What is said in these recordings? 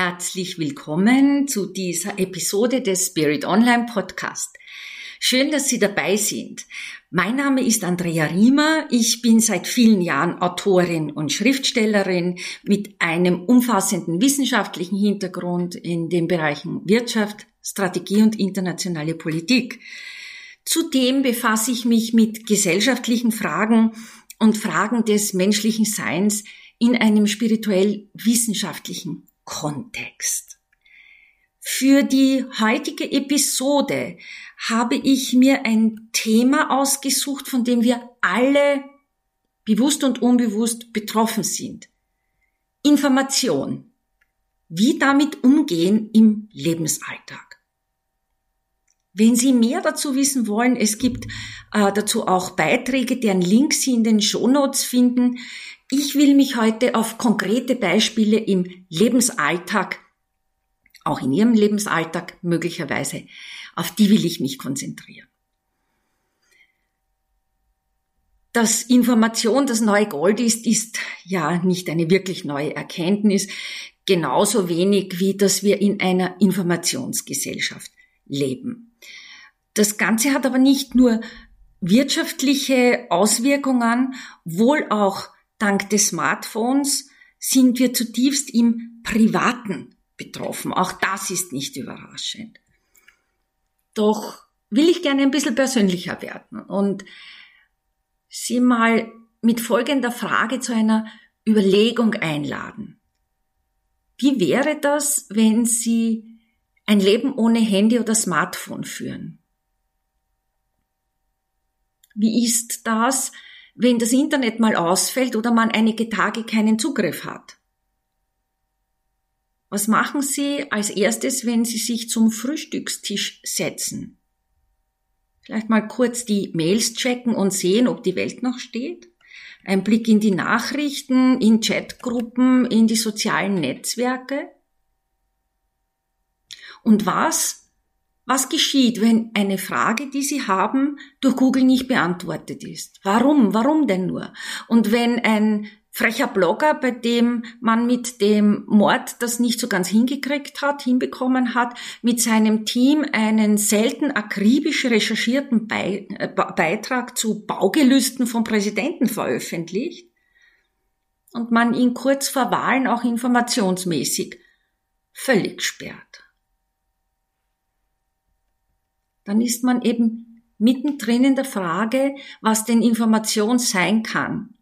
Herzlich willkommen zu dieser Episode des Spirit Online Podcast. Schön, dass Sie dabei sind. Mein Name ist Andrea Riemer. Ich bin seit vielen Jahren Autorin und Schriftstellerin mit einem umfassenden wissenschaftlichen Hintergrund in den Bereichen Wirtschaft, Strategie und internationale Politik. Zudem befasse ich mich mit gesellschaftlichen Fragen und Fragen des menschlichen Seins in einem spirituell wissenschaftlichen Kontext. Für die heutige Episode habe ich mir ein Thema ausgesucht, von dem wir alle bewusst und unbewusst betroffen sind. Information. Wie damit umgehen im Lebensalltag. Wenn Sie mehr dazu wissen wollen, es gibt äh, dazu auch Beiträge, deren Links Sie in den Shownotes finden. Ich will mich heute auf konkrete Beispiele im Lebensalltag, auch in Ihrem Lebensalltag möglicherweise, auf die will ich mich konzentrieren. Dass Information das neue Gold ist, ist ja nicht eine wirklich neue Erkenntnis, genauso wenig wie dass wir in einer Informationsgesellschaft leben. Das Ganze hat aber nicht nur wirtschaftliche Auswirkungen, wohl auch Dank des Smartphones sind wir zutiefst im Privaten betroffen. Auch das ist nicht überraschend. Doch will ich gerne ein bisschen persönlicher werden und Sie mal mit folgender Frage zu einer Überlegung einladen. Wie wäre das, wenn Sie ein Leben ohne Handy oder Smartphone führen? Wie ist das, wenn das Internet mal ausfällt oder man einige Tage keinen Zugriff hat? Was machen Sie als erstes, wenn Sie sich zum Frühstückstisch setzen? Vielleicht mal kurz die Mails checken und sehen, ob die Welt noch steht? Ein Blick in die Nachrichten, in Chatgruppen, in die sozialen Netzwerke? Und was, was geschieht, wenn eine Frage, die Sie haben, durch Google nicht beantwortet ist? Warum? Warum denn nur? Und wenn ein frecher Blogger, bei dem man mit dem Mord das nicht so ganz hingekriegt hat, hinbekommen hat, mit seinem Team einen selten akribisch recherchierten Be äh, Beitrag zu Baugelüsten vom Präsidenten veröffentlicht und man ihn kurz vor Wahlen auch informationsmäßig völlig sperrt dann ist man eben mittendrin in der Frage, was denn Information sein kann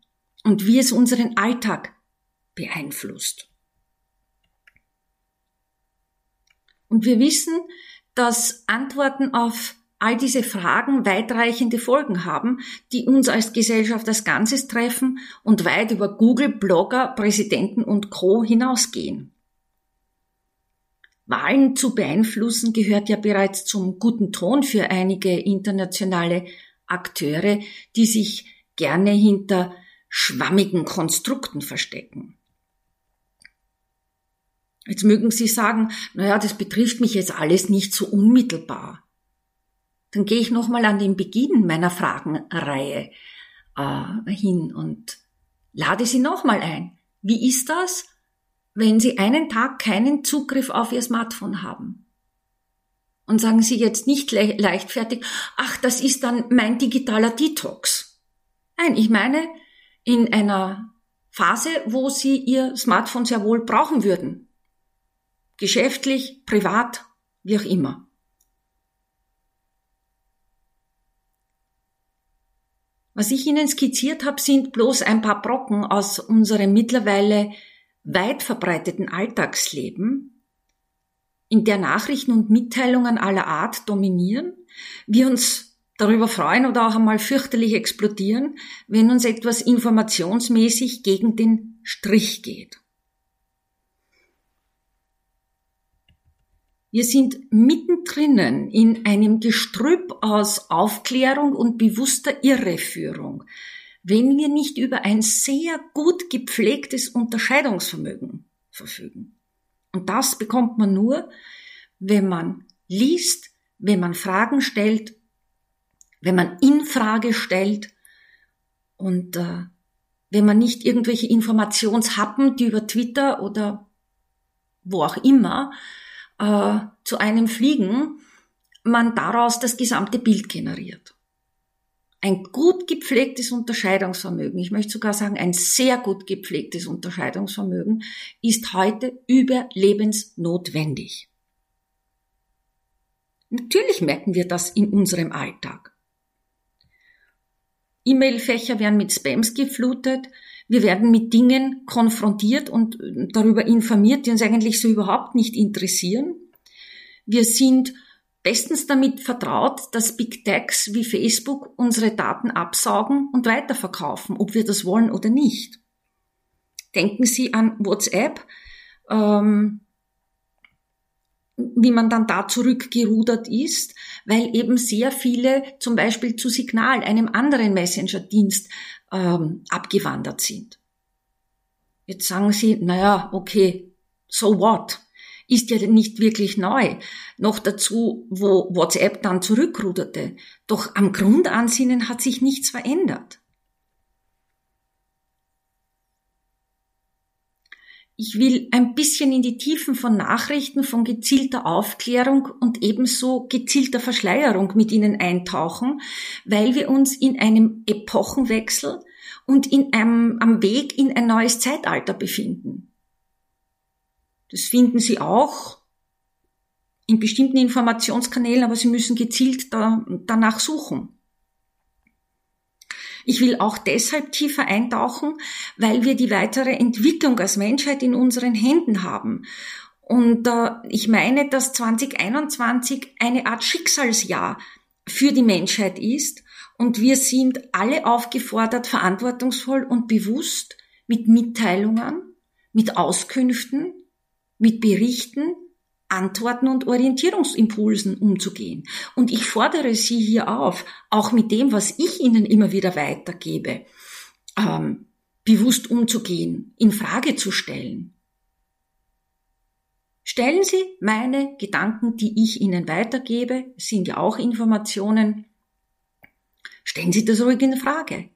und wie es unseren Alltag beeinflusst. Und wir wissen, dass Antworten auf all diese Fragen weitreichende Folgen haben, die uns als Gesellschaft als Ganzes treffen und weit über Google, Blogger, Präsidenten und Co hinausgehen. Wahlen zu beeinflussen gehört ja bereits zum guten Ton für einige internationale Akteure, die sich gerne hinter schwammigen Konstrukten verstecken. Jetzt mögen Sie sagen, naja, das betrifft mich jetzt alles nicht so unmittelbar. Dann gehe ich nochmal an den Beginn meiner Fragenreihe äh, hin und lade Sie nochmal ein. Wie ist das, wenn Sie einen Tag keinen Zugriff auf Ihr Smartphone haben. Und sagen Sie jetzt nicht le leichtfertig, ach, das ist dann mein digitaler Detox. Nein, ich meine, in einer Phase, wo Sie Ihr Smartphone sehr wohl brauchen würden. Geschäftlich, privat, wie auch immer. Was ich Ihnen skizziert habe, sind bloß ein paar Brocken aus unserem mittlerweile weit verbreiteten Alltagsleben, in der Nachrichten und Mitteilungen aller Art dominieren, wir uns darüber freuen oder auch einmal fürchterlich explodieren, wenn uns etwas informationsmäßig gegen den Strich geht. Wir sind mittendrin in einem Gestrüpp aus Aufklärung und bewusster Irreführung, wenn wir nicht über ein sehr gut gepflegtes Unterscheidungsvermögen verfügen. Und das bekommt man nur, wenn man liest, wenn man Fragen stellt, wenn man in Frage stellt und äh, wenn man nicht irgendwelche Informationshappen, die über Twitter oder wo auch immer, äh, zu einem fliegen, man daraus das gesamte Bild generiert. Ein gut gepflegtes Unterscheidungsvermögen, ich möchte sogar sagen, ein sehr gut gepflegtes Unterscheidungsvermögen ist heute überlebensnotwendig. Natürlich merken wir das in unserem Alltag. E-Mail-Fächer werden mit Spams geflutet. Wir werden mit Dingen konfrontiert und darüber informiert, die uns eigentlich so überhaupt nicht interessieren. Wir sind bestens damit vertraut, dass Big Techs wie Facebook unsere Daten absaugen und weiterverkaufen, ob wir das wollen oder nicht. Denken Sie an WhatsApp, ähm, wie man dann da zurückgerudert ist, weil eben sehr viele zum Beispiel zu Signal, einem anderen Messenger-Dienst, ähm, abgewandert sind. Jetzt sagen Sie, naja, okay, so what? Ist ja nicht wirklich neu. Noch dazu, wo WhatsApp dann zurückruderte. Doch am Grundansinnen hat sich nichts verändert. Ich will ein bisschen in die Tiefen von Nachrichten, von gezielter Aufklärung und ebenso gezielter Verschleierung mit Ihnen eintauchen, weil wir uns in einem Epochenwechsel und in einem, am Weg in ein neues Zeitalter befinden. Das finden Sie auch in bestimmten Informationskanälen, aber Sie müssen gezielt da, danach suchen. Ich will auch deshalb tiefer eintauchen, weil wir die weitere Entwicklung als Menschheit in unseren Händen haben. Und äh, ich meine, dass 2021 eine Art Schicksalsjahr für die Menschheit ist und wir sind alle aufgefordert, verantwortungsvoll und bewusst mit Mitteilungen, mit Auskünften, mit Berichten Antworten und Orientierungsimpulsen umzugehen. Und ich fordere Sie hier auf, auch mit dem, was ich Ihnen immer wieder weitergebe, ähm, bewusst umzugehen, in Frage zu stellen. Stellen Sie meine Gedanken, die ich Ihnen weitergebe, sind ja auch Informationen, stellen Sie das ruhig in Frage.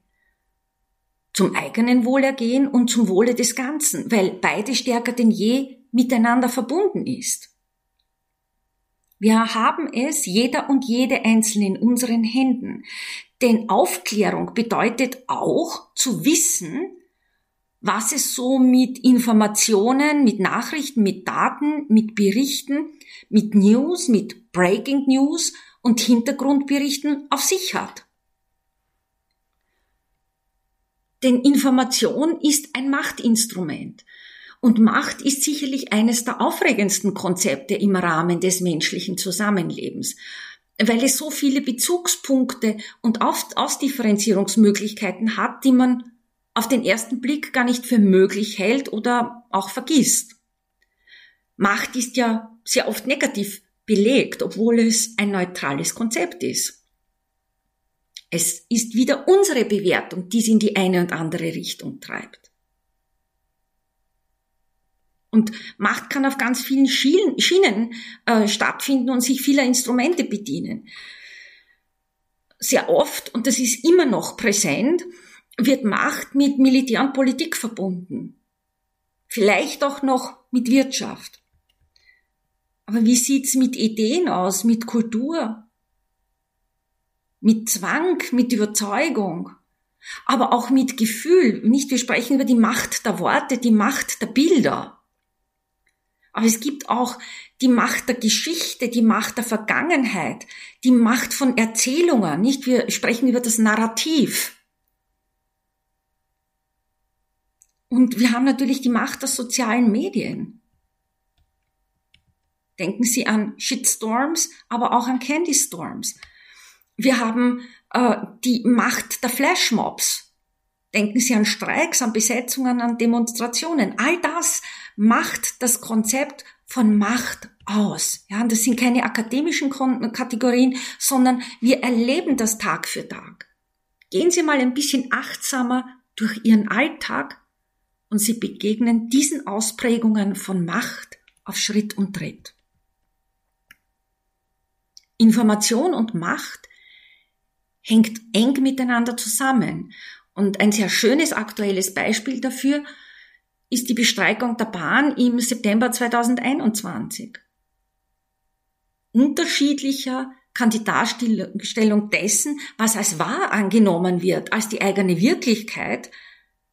Zum eigenen Wohlergehen und zum Wohle des Ganzen, weil beide stärker denn je miteinander verbunden ist. Wir haben es, jeder und jede Einzelne in unseren Händen. Denn Aufklärung bedeutet auch zu wissen, was es so mit Informationen, mit Nachrichten, mit Daten, mit Berichten, mit News, mit Breaking News und Hintergrundberichten auf sich hat. Denn Information ist ein Machtinstrument. Und Macht ist sicherlich eines der aufregendsten Konzepte im Rahmen des menschlichen Zusammenlebens, weil es so viele Bezugspunkte und Ausdifferenzierungsmöglichkeiten hat, die man auf den ersten Blick gar nicht für möglich hält oder auch vergisst. Macht ist ja sehr oft negativ belegt, obwohl es ein neutrales Konzept ist. Es ist wieder unsere Bewertung, die es in die eine und andere Richtung treibt. Und Macht kann auf ganz vielen Schienen äh, stattfinden und sich vieler Instrumente bedienen. Sehr oft, und das ist immer noch präsent, wird Macht mit Militär und Politik verbunden. Vielleicht auch noch mit Wirtschaft. Aber wie sieht's mit Ideen aus, mit Kultur, mit Zwang, mit Überzeugung, aber auch mit Gefühl? Nicht, wir sprechen über die Macht der Worte, die Macht der Bilder. Aber es gibt auch die Macht der Geschichte, die Macht der Vergangenheit, die Macht von Erzählungen, nicht? Wir sprechen über das Narrativ. Und wir haben natürlich die Macht der sozialen Medien. Denken Sie an Shitstorms, aber auch an Candy Storms. Wir haben äh, die Macht der Flashmobs. Denken Sie an Streiks, an Besetzungen, an Demonstrationen. All das macht das Konzept von Macht aus. Ja, und das sind keine akademischen Kategorien, sondern wir erleben das Tag für Tag. Gehen Sie mal ein bisschen achtsamer durch Ihren Alltag und Sie begegnen diesen Ausprägungen von Macht auf Schritt und Tritt. Information und Macht hängt eng miteinander zusammen. Und ein sehr schönes aktuelles Beispiel dafür ist die Bestreikung der Bahn im September 2021. Unterschiedlicher kann die Darstellung dessen, was als wahr angenommen wird, als die eigene Wirklichkeit,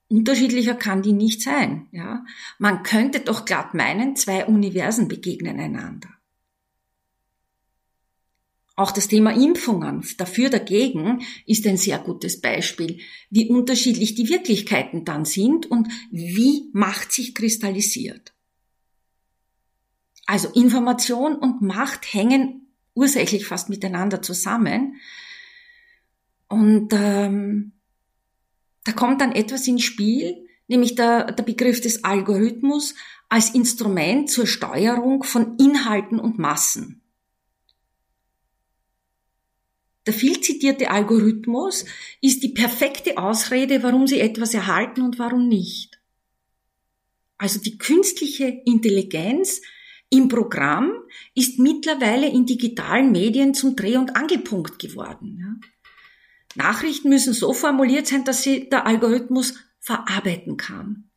unterschiedlicher kann die nicht sein. Ja? Man könnte doch glatt meinen, zwei Universen begegnen einander. Auch das Thema Impfungen, dafür dagegen, ist ein sehr gutes Beispiel, wie unterschiedlich die Wirklichkeiten dann sind und wie Macht sich kristallisiert. Also Information und Macht hängen ursächlich fast miteinander zusammen. Und ähm, da kommt dann etwas ins Spiel, nämlich der, der Begriff des Algorithmus als Instrument zur Steuerung von Inhalten und Massen. Der viel zitierte Algorithmus ist die perfekte Ausrede, warum Sie etwas erhalten und warum nicht. Also die künstliche Intelligenz im Programm ist mittlerweile in digitalen Medien zum Dreh- und Angelpunkt geworden. Nachrichten müssen so formuliert sein, dass sie der Algorithmus verarbeiten kann.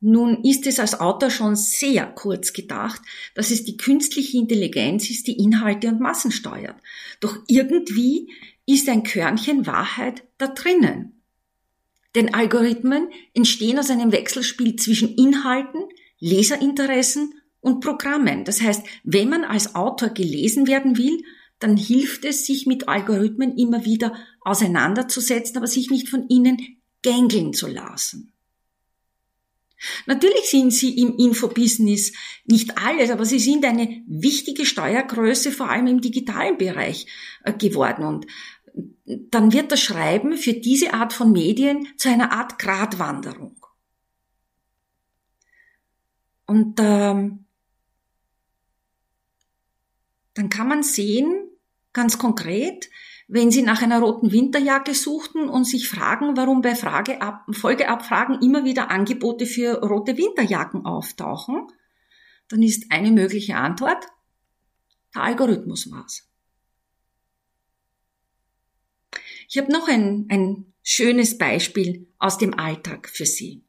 Nun ist es als Autor schon sehr kurz gedacht, dass es die künstliche Intelligenz ist, die Inhalte und Massen steuert. Doch irgendwie ist ein Körnchen Wahrheit da drinnen. Denn Algorithmen entstehen aus einem Wechselspiel zwischen Inhalten, Leserinteressen und Programmen. Das heißt, wenn man als Autor gelesen werden will, dann hilft es, sich mit Algorithmen immer wieder auseinanderzusetzen, aber sich nicht von ihnen gängeln zu lassen. Natürlich sind sie im Infobusiness nicht alles, aber sie sind eine wichtige Steuergröße, vor allem im digitalen Bereich äh, geworden. Und dann wird das Schreiben für diese Art von Medien zu einer Art Gratwanderung. Und ähm, dann kann man sehen, ganz konkret, wenn Sie nach einer roten Winterjacke suchten und sich fragen, warum bei Frageab Folgeabfragen immer wieder Angebote für rote Winterjacken auftauchen, dann ist eine mögliche Antwort, der Algorithmus war's. Ich habe noch ein, ein schönes Beispiel aus dem Alltag für Sie.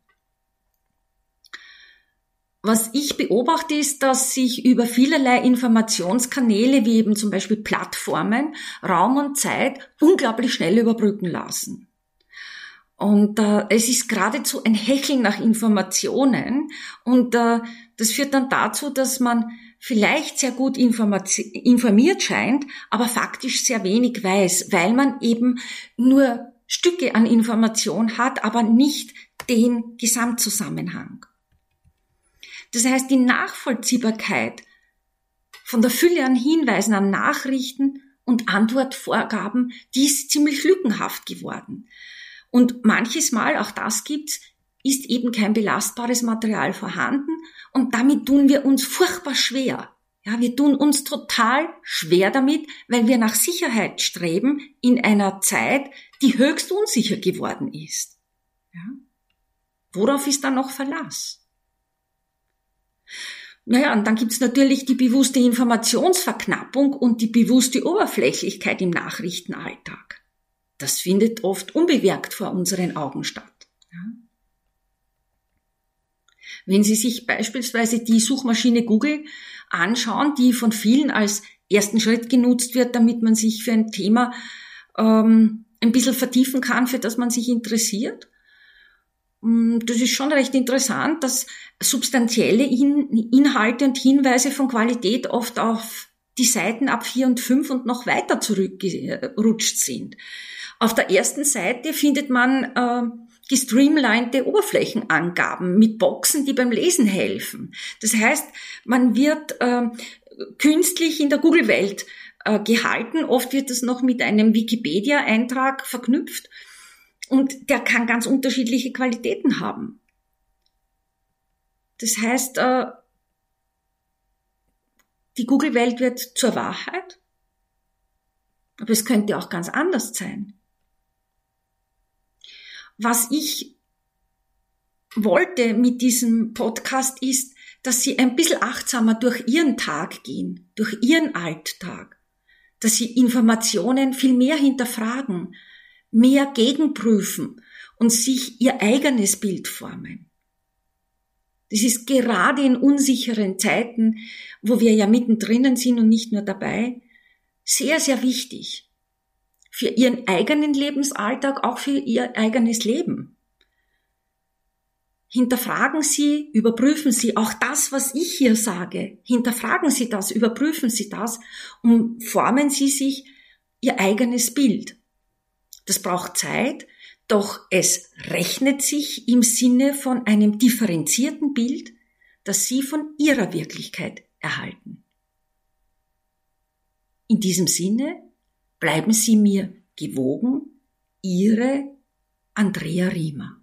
Was ich beobachte, ist, dass sich über vielerlei Informationskanäle, wie eben zum Beispiel Plattformen, Raum und Zeit unglaublich schnell überbrücken lassen. Und äh, es ist geradezu ein Hecheln nach Informationen und äh, das führt dann dazu, dass man vielleicht sehr gut informiert scheint, aber faktisch sehr wenig weiß, weil man eben nur Stücke an Information hat, aber nicht den Gesamtzusammenhang. Das heißt, die Nachvollziehbarkeit von der Fülle an Hinweisen, an Nachrichten und Antwortvorgaben, die ist ziemlich lückenhaft geworden. Und manches Mal, auch das gibt's, ist eben kein belastbares Material vorhanden und damit tun wir uns furchtbar schwer. Ja, wir tun uns total schwer damit, weil wir nach Sicherheit streben in einer Zeit, die höchst unsicher geworden ist. Ja? Worauf ist da noch Verlass? Naja, und dann gibt's natürlich die bewusste Informationsverknappung und die bewusste Oberflächlichkeit im Nachrichtenalltag. Das findet oft unbewerkt vor unseren Augen statt. Wenn Sie sich beispielsweise die Suchmaschine Google anschauen, die von vielen als ersten Schritt genutzt wird, damit man sich für ein Thema ähm, ein bisschen vertiefen kann, für das man sich interessiert, das ist schon recht interessant, dass substanzielle Inhalte und Hinweise von Qualität oft auf die Seiten ab vier und fünf und noch weiter zurückgerutscht sind. Auf der ersten Seite findet man äh, gestreamlinete Oberflächenangaben mit Boxen, die beim Lesen helfen. Das heißt, man wird äh, künstlich in der Google-Welt äh, gehalten. Oft wird das noch mit einem Wikipedia-Eintrag verknüpft und der kann ganz unterschiedliche Qualitäten haben. Das heißt, äh, die Google-Welt wird zur Wahrheit, aber es könnte auch ganz anders sein. Was ich wollte mit diesem Podcast ist, dass Sie ein bisschen achtsamer durch Ihren Tag gehen, durch Ihren Alltag, dass Sie Informationen viel mehr hinterfragen, mehr gegenprüfen und sich ihr eigenes Bild formen. Das ist gerade in unsicheren Zeiten, wo wir ja mittendrin sind und nicht nur dabei, sehr, sehr wichtig. Für ihren eigenen Lebensalltag, auch für ihr eigenes Leben. Hinterfragen Sie, überprüfen Sie auch das, was ich hier sage. Hinterfragen Sie das, überprüfen Sie das und formen Sie sich Ihr eigenes Bild. Das braucht Zeit, doch es rechnet sich im Sinne von einem differenzierten Bild, das Sie von Ihrer Wirklichkeit erhalten. In diesem Sinne bleiben Sie mir gewogen, Ihre Andrea Riemer.